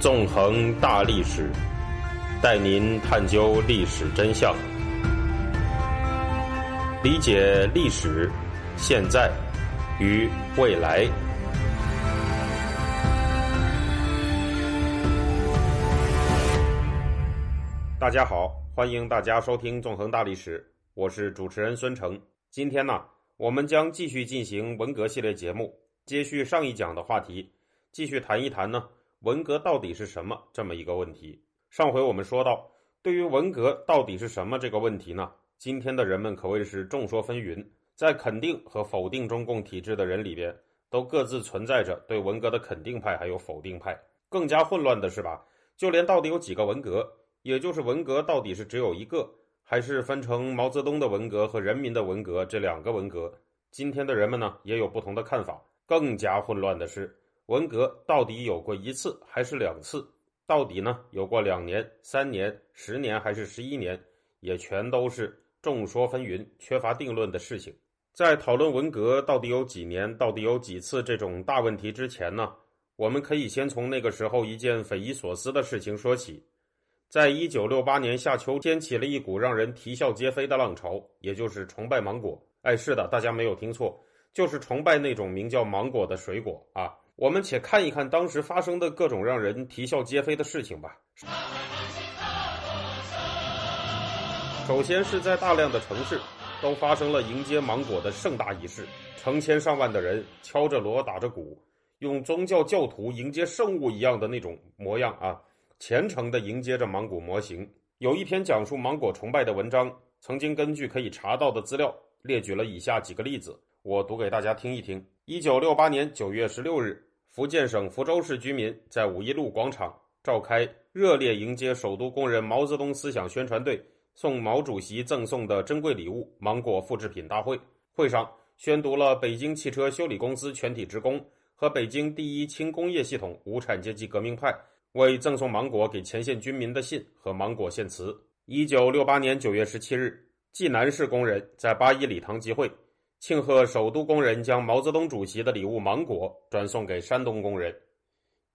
纵横大历史，带您探究历史真相，理解历史、现在与未来。大家好，欢迎大家收听《纵横大历史》，我是主持人孙成。今天呢，我们将继续进行文革系列节目，接续上一讲的话题，继续谈一谈呢，文革到底是什么这么一个问题。上回我们说到，对于文革到底是什么这个问题呢，今天的人们可谓是众说纷纭，在肯定和否定中共体制的人里边，都各自存在着对文革的肯定派还有否定派。更加混乱的是吧，就连到底有几个文革？也就是文革到底是只有一个，还是分成毛泽东的文革和人民的文革这两个文革？今天的人们呢也有不同的看法。更加混乱的是，文革到底有过一次还是两次？到底呢有过两年、三年、十年还是十一年？也全都是众说纷纭、缺乏定论的事情。在讨论文革到底有几年、到底有几次这种大问题之前呢，我们可以先从那个时候一件匪夷所思的事情说起。在一九六八年夏秋，掀起了一股让人啼笑皆非的浪潮，也就是崇拜芒果。哎，是的，大家没有听错，就是崇拜那种名叫芒果的水果啊。我们且看一看当时发生的各种让人啼笑皆非的事情吧。首先是在大量的城市，都发生了迎接芒果的盛大仪式，成千上万的人敲着锣打着鼓，用宗教教徒迎接圣物一样的那种模样啊。虔诚地迎接着芒果模型。有一篇讲述芒果崇拜的文章，曾经根据可以查到的资料，列举了以下几个例子，我读给大家听一听。一九六八年九月十六日，福建省福州市居民在五一路广场召开热烈迎接首都工人毛泽东思想宣传队送毛主席赠送的珍贵礼物——芒果复制品大会。会上宣读了北京汽车修理公司全体职工和北京第一轻工业系统无产阶级革命派。为赠送芒果给前线军民的信和芒果献词。一九六八年九月十七日，济南市工人在八一礼堂集会，庆贺首都工人将毛泽东主席的礼物芒果转送给山东工人。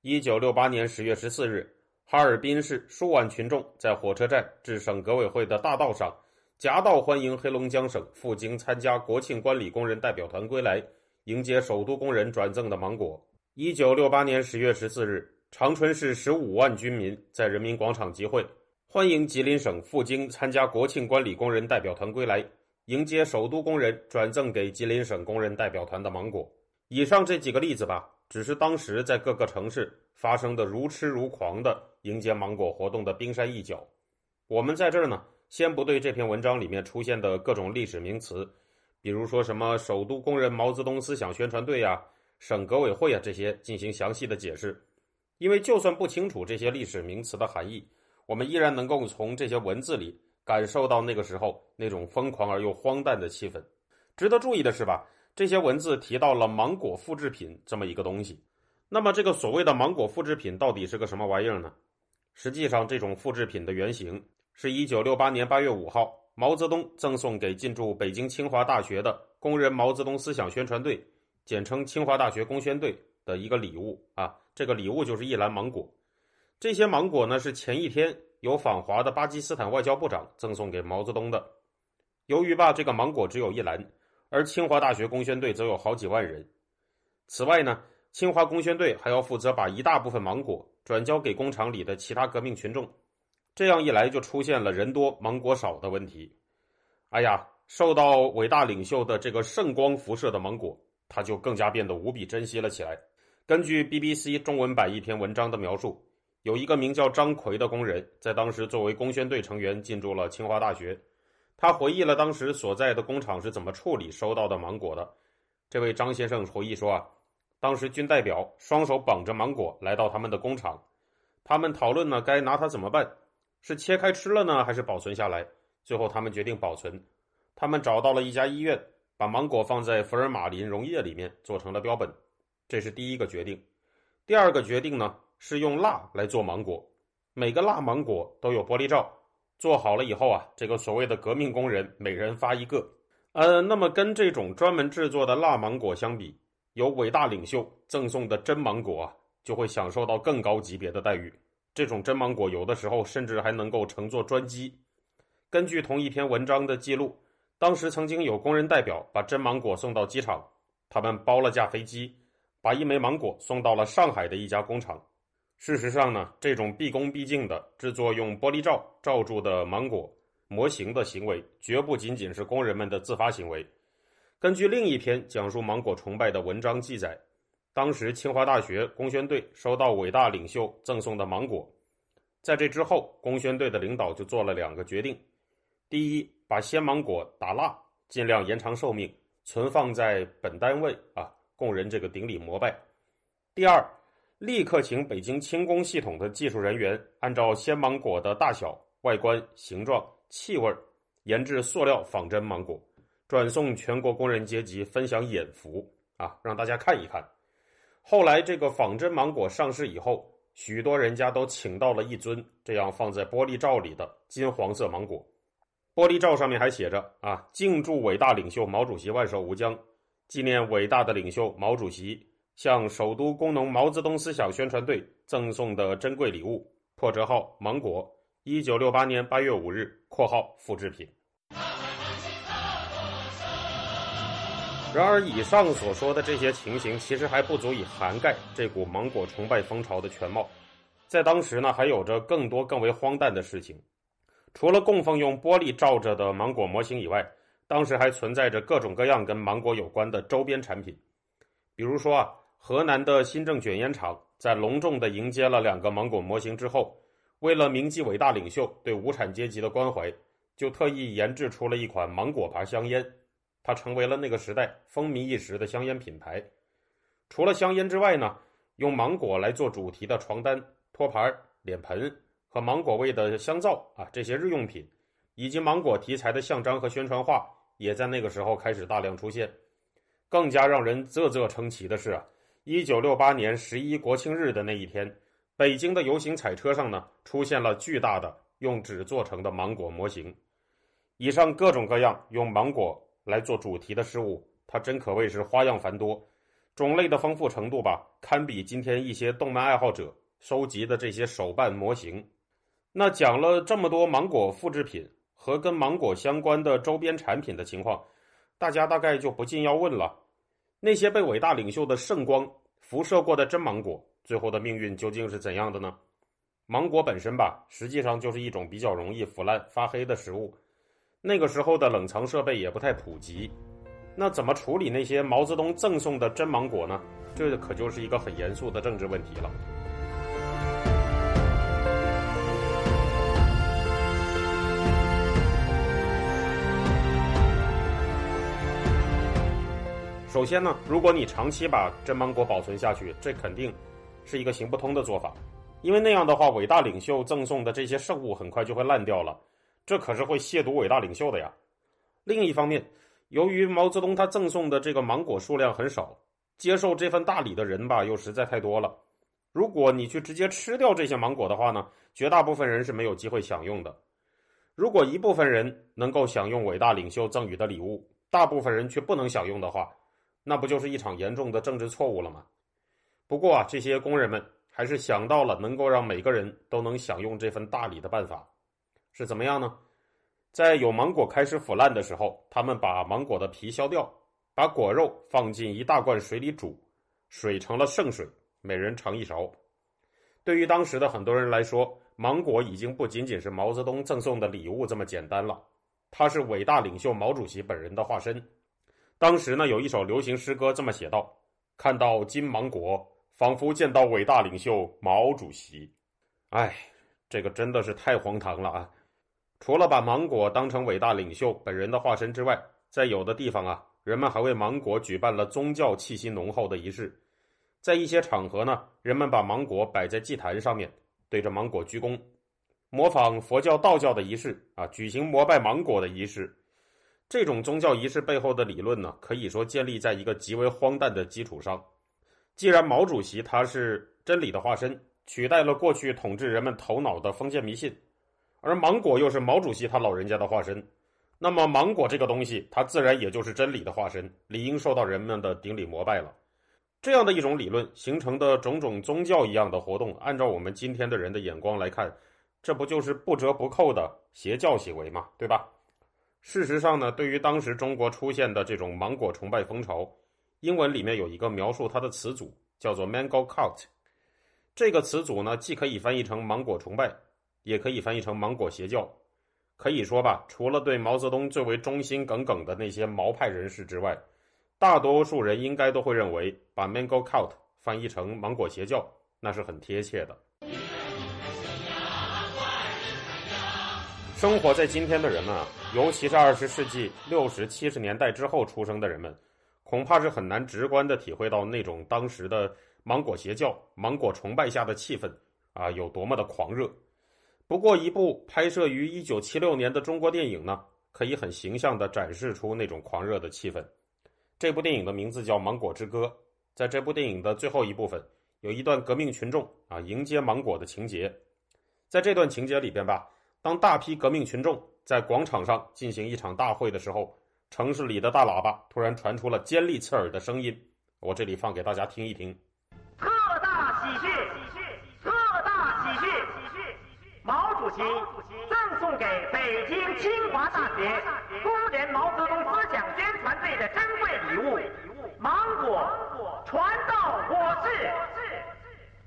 一九六八年十月十四日，哈尔滨市数万群众在火车站至省革委会的大道上夹道欢迎黑龙江省赴京参加国庆观礼工人代表团归来，迎接首都工人转赠的芒果。一九六八年十月十四日。长春市十五万军民在人民广场集会，欢迎吉林省赴京参加国庆观礼工人代表团归来，迎接首都工人转赠给吉林省工人代表团的芒果。以上这几个例子吧，只是当时在各个城市发生的如痴如狂的迎接芒果活动的冰山一角。我们在这儿呢，先不对这篇文章里面出现的各种历史名词，比如说什么首都工人毛泽东思想宣传队呀、省革委会啊这些进行详细的解释。因为就算不清楚这些历史名词的含义，我们依然能够从这些文字里感受到那个时候那种疯狂而又荒诞的气氛。值得注意的是吧，这些文字提到了芒果复制品这么一个东西。那么这个所谓的芒果复制品到底是个什么玩意儿呢？实际上，这种复制品的原型是一九六八年八月五号毛泽东赠送给进驻北京清华大学的工人毛泽东思想宣传队，简称清华大学工宣队的一个礼物啊。这个礼物就是一篮芒果，这些芒果呢是前一天由访华的巴基斯坦外交部长赠送给毛泽东的。由于吧，这个芒果只有一篮，而清华大学工宣队则有好几万人。此外呢，清华工宣队还要负责把一大部分芒果转交给工厂里的其他革命群众，这样一来就出现了人多芒果少的问题。哎呀，受到伟大领袖的这个圣光辐射的芒果，他就更加变得无比珍惜了起来。根据 BBC 中文版一篇文章的描述，有一个名叫张奎的工人，在当时作为工宣队成员进驻了清华大学。他回忆了当时所在的工厂是怎么处理收到的芒果的。这位张先生回忆说：“啊，当时军代表双手绑着芒果来到他们的工厂，他们讨论呢该拿它怎么办，是切开吃了呢，还是保存下来？最后他们决定保存。他们找到了一家医院，把芒果放在福尔马林溶液里面做成了标本。”这是第一个决定，第二个决定呢是用蜡来做芒果，每个蜡芒果都有玻璃罩，做好了以后啊，这个所谓的革命工人每人发一个。呃，那么跟这种专门制作的蜡芒果相比，由伟大领袖赠送的真芒果啊，就会享受到更高级别的待遇。这种真芒果有的时候甚至还能够乘坐专机。根据同一篇文章的记录，当时曾经有工人代表把真芒果送到机场，他们包了架飞机，把一枚芒果送到了上海的一家工厂。事实上呢，这种毕恭毕敬的制作用玻璃罩罩住的芒果模型的行为，绝不仅仅是工人们的自发行为。根据另一篇讲述芒果崇拜的文章记载。当时，清华大学工宣队收到伟大领袖赠送的芒果，在这之后，工宣队的领导就做了两个决定：第一，把鲜芒果打蜡，尽量延长寿命，存放在本单位啊，供人这个顶礼膜拜；第二，立刻请北京轻工系统的技术人员，按照鲜芒果的大小、外观、形状、气味，研制塑料仿真芒果，转送全国工人阶级分享眼福啊，让大家看一看。后来，这个仿真芒果上市以后，许多人家都请到了一尊这样放在玻璃罩里的金黄色芒果。玻璃罩上面还写着：“啊，敬祝伟大领袖毛主席万寿无疆，纪念伟大的领袖毛主席向首都工农毛泽东思想宣传队赠送的珍贵礼物——破折号芒果，一九六八年八月五日（括号复制品）。”然而，以上所说的这些情形，其实还不足以涵盖这股芒果崇拜风潮的全貌。在当时呢，还有着更多更为荒诞的事情。除了供奉用玻璃罩着的芒果模型以外，当时还存在着各种各样跟芒果有关的周边产品。比如说啊，河南的新政卷烟厂在隆重地迎接了两个芒果模型之后，为了铭记伟大领袖对无产阶级的关怀，就特意研制出了一款芒果牌香烟。它成为了那个时代风靡一时的香烟品牌。除了香烟之外呢，用芒果来做主题的床单、托盘、脸盆和芒果味的香皂啊，这些日用品，以及芒果题材的象章和宣传画，也在那个时候开始大量出现。更加让人啧啧称奇的是啊，一九六八年十一国庆日的那一天，北京的游行彩车上呢，出现了巨大的用纸做成的芒果模型。以上各种各样用芒果。来做主题的事物，它真可谓是花样繁多，种类的丰富程度吧，堪比今天一些动漫爱好者收集的这些手办模型。那讲了这么多芒果复制品和跟芒果相关的周边产品的情况，大家大概就不禁要问了：那些被伟大领袖的圣光辐射过的真芒果，最后的命运究竟是怎样的呢？芒果本身吧，实际上就是一种比较容易腐烂发黑的食物。那个时候的冷藏设备也不太普及，那怎么处理那些毛泽东赠送的真芒果呢？这可就是一个很严肃的政治问题了。首先呢，如果你长期把真芒果保存下去，这肯定是一个行不通的做法，因为那样的话，伟大领袖赠送的这些圣物很快就会烂掉了。这可是会亵渎伟大领袖的呀！另一方面，由于毛泽东他赠送的这个芒果数量很少，接受这份大礼的人吧又实在太多了。如果你去直接吃掉这些芒果的话呢，绝大部分人是没有机会享用的。如果一部分人能够享用伟大领袖赠予的礼物，大部分人却不能享用的话，那不就是一场严重的政治错误了吗？不过啊，这些工人们还是想到了能够让每个人都能享用这份大礼的办法。是怎么样呢？在有芒果开始腐烂的时候，他们把芒果的皮削掉，把果肉放进一大罐水里煮，水成了圣水，每人尝一勺。对于当时的很多人来说，芒果已经不仅仅是毛泽东赠送的礼物这么简单了，它是伟大领袖毛主席本人的化身。当时呢，有一首流行诗歌这么写道：“看到金芒果，仿佛见到伟大领袖毛主席。”哎，这个真的是太荒唐了啊！除了把芒果当成伟大领袖本人的化身之外，在有的地方啊，人们还为芒果举办了宗教气息浓厚的仪式。在一些场合呢，人们把芒果摆在祭坛上面，对着芒果鞠躬，模仿佛教、道教的仪式啊，举行膜拜芒果的仪式。这种宗教仪式背后的理论呢，可以说建立在一个极为荒诞的基础上。既然毛主席他是真理的化身，取代了过去统治人们头脑的封建迷信。而芒果又是毛主席他老人家的化身，那么芒果这个东西，它自然也就是真理的化身，理应受到人们的顶礼膜拜了。这样的一种理论形成的种种宗教一样的活动，按照我们今天的人的眼光来看，这不就是不折不扣的邪教行为吗？对吧？事实上呢，对于当时中国出现的这种芒果崇拜风潮，英文里面有一个描述它的词组，叫做 “mango cult”。这个词组呢，既可以翻译成芒果崇拜，也可以翻译成芒果邪教。可以说吧，除了对毛泽东最为忠心耿耿的那些毛派人士之外，大多数人应该都会认为，把 “mango cult” 翻译成芒果邪教，那是很贴切的。生活在今天的人们啊，尤其是二十世纪六十七十年代之后出生的人们，恐怕是很难直观的体会到那种当时的芒果邪教、芒果崇拜下的气氛啊有多么的狂热。不过，一部拍摄于一九七六年的中国电影呢，可以很形象地展示出那种狂热的气氛。这部电影的名字叫《芒果之歌》。在这部电影的最后一部分，有一段革命群众啊迎接芒果的情节。在这段情节里边吧。当大批革命群众在广场上进行一场大会的时候，城市里的大喇叭突然传出了尖利刺耳的声音。我这里放给大家听一听。特大喜讯！特大喜讯！毛主席赠送给北京清华大学工人毛泽东思想宣传队的珍贵礼物——芒果，传到我市。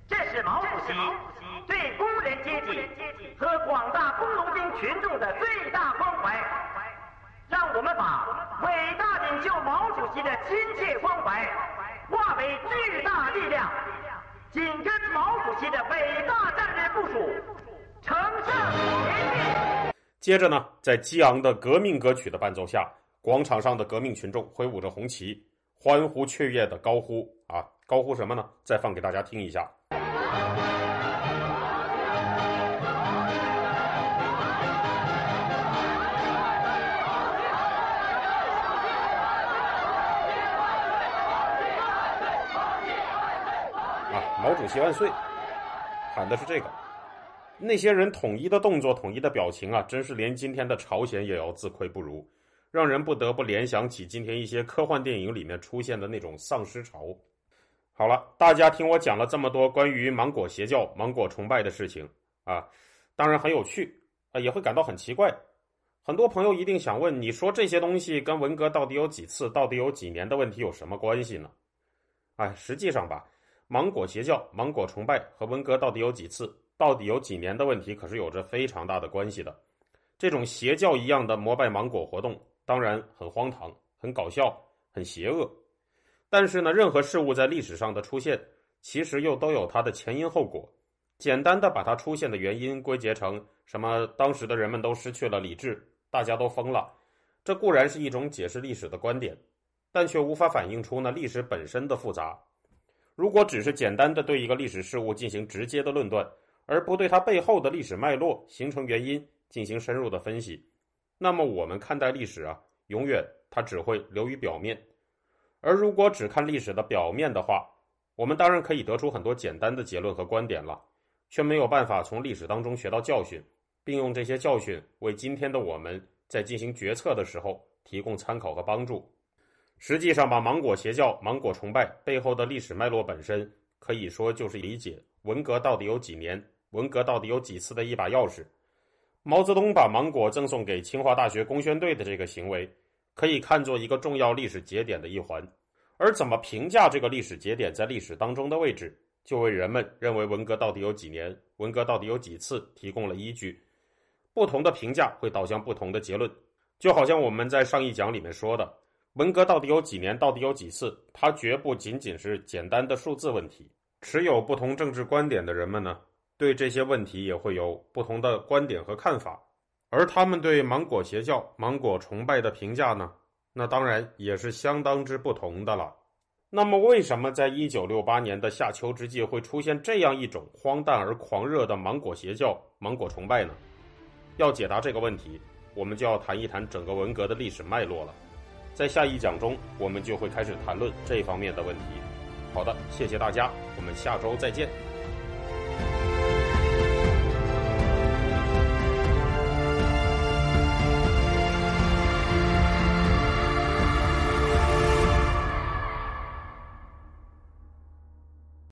这是毛主席对工人阶级。和广大工农兵群众的最大关怀，让我们把伟大领袖毛主席的亲切关怀化为巨大力量，紧跟毛主席的伟大战略部署，乘胜前进。接着呢，在激昂的革命歌曲的伴奏下，广场上的革命群众挥舞着红旗，欢呼雀跃的高呼啊，高呼什么呢？再放给大家听一下。毛主席万岁！喊的是这个。那些人统一的动作、统一的表情啊，真是连今天的朝鲜也要自愧不如，让人不得不联想起今天一些科幻电影里面出现的那种丧尸潮。好了，大家听我讲了这么多关于芒果邪教、芒果崇拜的事情啊，当然很有趣啊，也会感到很奇怪。很多朋友一定想问：你说这些东西跟文革到底有几次、到底有几年的问题有什么关系呢？哎，实际上吧。芒果邪教、芒果崇拜和文革到底有几次、到底有几年的问题，可是有着非常大的关系的。这种邪教一样的膜拜芒果活动，当然很荒唐、很搞笑、很邪恶。但是呢，任何事物在历史上的出现，其实又都有它的前因后果。简单的把它出现的原因归结成什么，当时的人们都失去了理智，大家都疯了，这固然是一种解释历史的观点，但却无法反映出呢历史本身的复杂。如果只是简单的对一个历史事物进行直接的论断，而不对它背后的历史脉络、形成原因进行深入的分析，那么我们看待历史啊，永远它只会流于表面。而如果只看历史的表面的话，我们当然可以得出很多简单的结论和观点了，却没有办法从历史当中学到教训，并用这些教训为今天的我们在进行决策的时候提供参考和帮助。实际上，把芒果邪教、芒果崇拜背后的历史脉络本身，可以说就是理解文革到底有几年、文革到底有几次的一把钥匙。毛泽东把芒果赠送给清华大学工宣队的这个行为，可以看作一个重要历史节点的一环。而怎么评价这个历史节点在历史当中的位置，就为人们认为文革到底有几年、文革到底有几次提供了依据。不同的评价会导向不同的结论，就好像我们在上一讲里面说的。文革到底有几年？到底有几次？它绝不仅仅是简单的数字问题。持有不同政治观点的人们呢，对这些问题也会有不同的观点和看法。而他们对芒果邪教、芒果崇拜的评价呢，那当然也是相当之不同的了。那么，为什么在一九六八年的夏秋之际会出现这样一种荒诞而狂热的芒果邪教、芒果崇拜呢？要解答这个问题，我们就要谈一谈整个文革的历史脉络了。在下一讲中，我们就会开始谈论这方面的问题。好的，谢谢大家，我们下周再见。